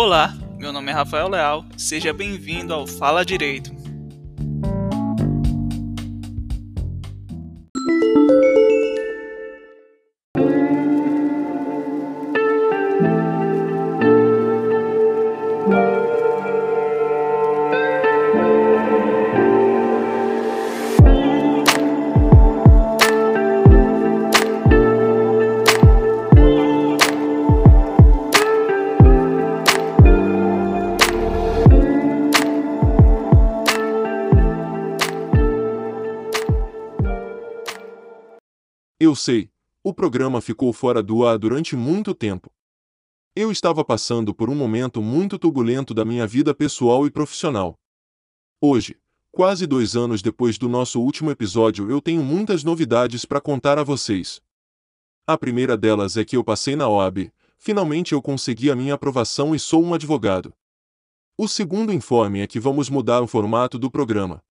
Olá, meu nome é Rafael Leal, seja bem-vindo ao Fala Direito. Eu sei, o programa ficou fora do ar durante muito tempo. Eu estava passando por um momento muito turbulento da minha vida pessoal e profissional. Hoje, quase dois anos depois do nosso último episódio, eu tenho muitas novidades para contar a vocês. A primeira delas é que eu passei na OAB, finalmente eu consegui a minha aprovação e sou um advogado. O segundo informe é que vamos mudar o formato do programa.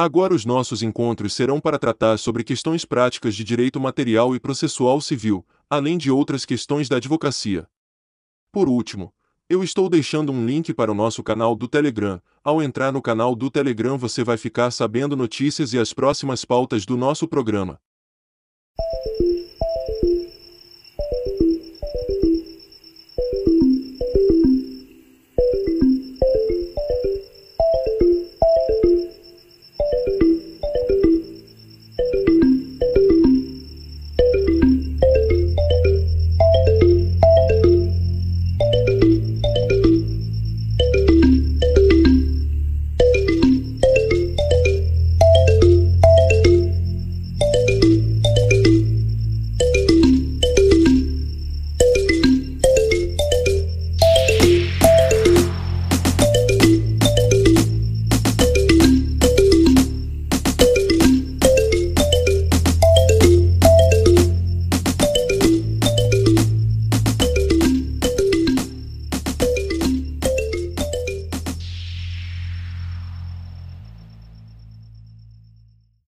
Agora os nossos encontros serão para tratar sobre questões práticas de direito material e processual civil, além de outras questões da advocacia. Por último, eu estou deixando um link para o nosso canal do Telegram. Ao entrar no canal do Telegram você vai ficar sabendo notícias e as próximas pautas do nosso programa.